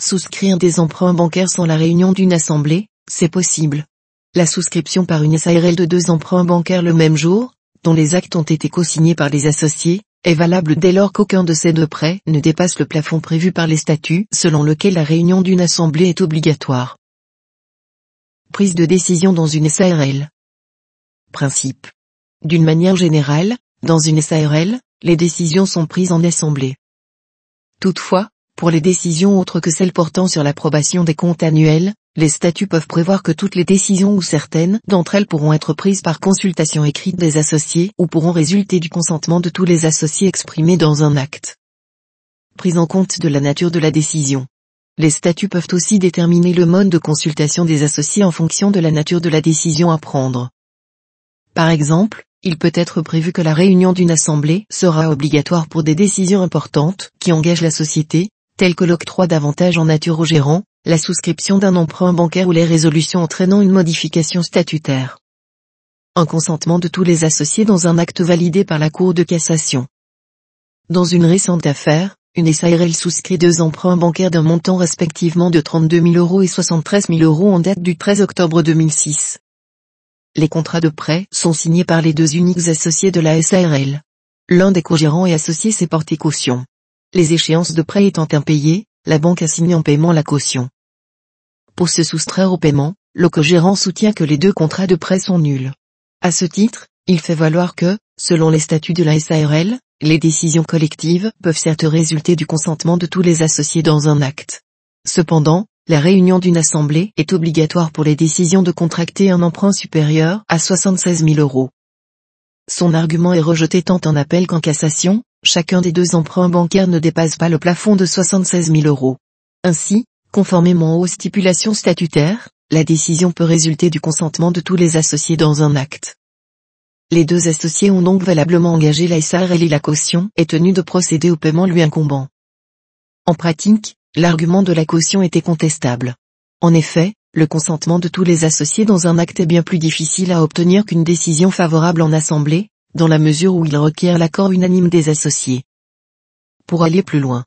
souscrire des emprunts bancaires sans la réunion d'une assemblée, c'est possible. La souscription par une SARL de deux emprunts bancaires le même jour, dont les actes ont été co-signés par les associés, est valable dès lors qu'aucun de ces deux prêts ne dépasse le plafond prévu par les statuts selon lequel la réunion d'une assemblée est obligatoire. Prise de décision dans une SARL. Principe. D'une manière générale, dans une SARL, les décisions sont prises en assemblée. Toutefois, pour les décisions autres que celles portant sur l'approbation des comptes annuels, les statuts peuvent prévoir que toutes les décisions ou certaines d'entre elles pourront être prises par consultation écrite des associés ou pourront résulter du consentement de tous les associés exprimés dans un acte. Prise en compte de la nature de la décision. Les statuts peuvent aussi déterminer le mode de consultation des associés en fonction de la nature de la décision à prendre. Par exemple, il peut être prévu que la réunion d'une assemblée sera obligatoire pour des décisions importantes qui engagent la société, telles que l'octroi d'avantages en nature au gérant, la souscription d'un emprunt bancaire ou les résolutions entraînant une modification statutaire. Un consentement de tous les associés dans un acte validé par la Cour de cassation. Dans une récente affaire, une SARL souscrit deux emprunts bancaires d'un montant respectivement de 32 000 euros et 73 000 euros en date du 13 octobre 2006. Les contrats de prêt sont signés par les deux uniques associés de la SARL. L'un des co-gérants est associé s'est porté caution. Les échéances de prêt étant impayées, la banque assigne en paiement la caution. Pour se soustraire au paiement, le co-gérant soutient que les deux contrats de prêt sont nuls. À ce titre, il fait valoir que, selon les statuts de la SARL, les décisions collectives peuvent certes résulter du consentement de tous les associés dans un acte. Cependant, la réunion d'une assemblée est obligatoire pour les décisions de contracter un emprunt supérieur à 76 000 euros. Son argument est rejeté tant en appel qu'en cassation, chacun des deux emprunts bancaires ne dépasse pas le plafond de 76 000 euros. Ainsi, conformément aux stipulations statutaires, la décision peut résulter du consentement de tous les associés dans un acte. Les deux associés ont donc valablement engagé la et la caution est tenu de procéder au paiement lui incombant. En pratique, l'argument de la caution était contestable. En effet, le consentement de tous les associés dans un acte est bien plus difficile à obtenir qu'une décision favorable en assemblée, dans la mesure où il requiert l'accord unanime des associés. Pour aller plus loin.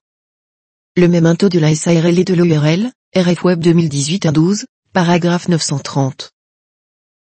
Le même taux de la SARL et de l'ORL, RF Web 2018 à 12, paragraphe 930.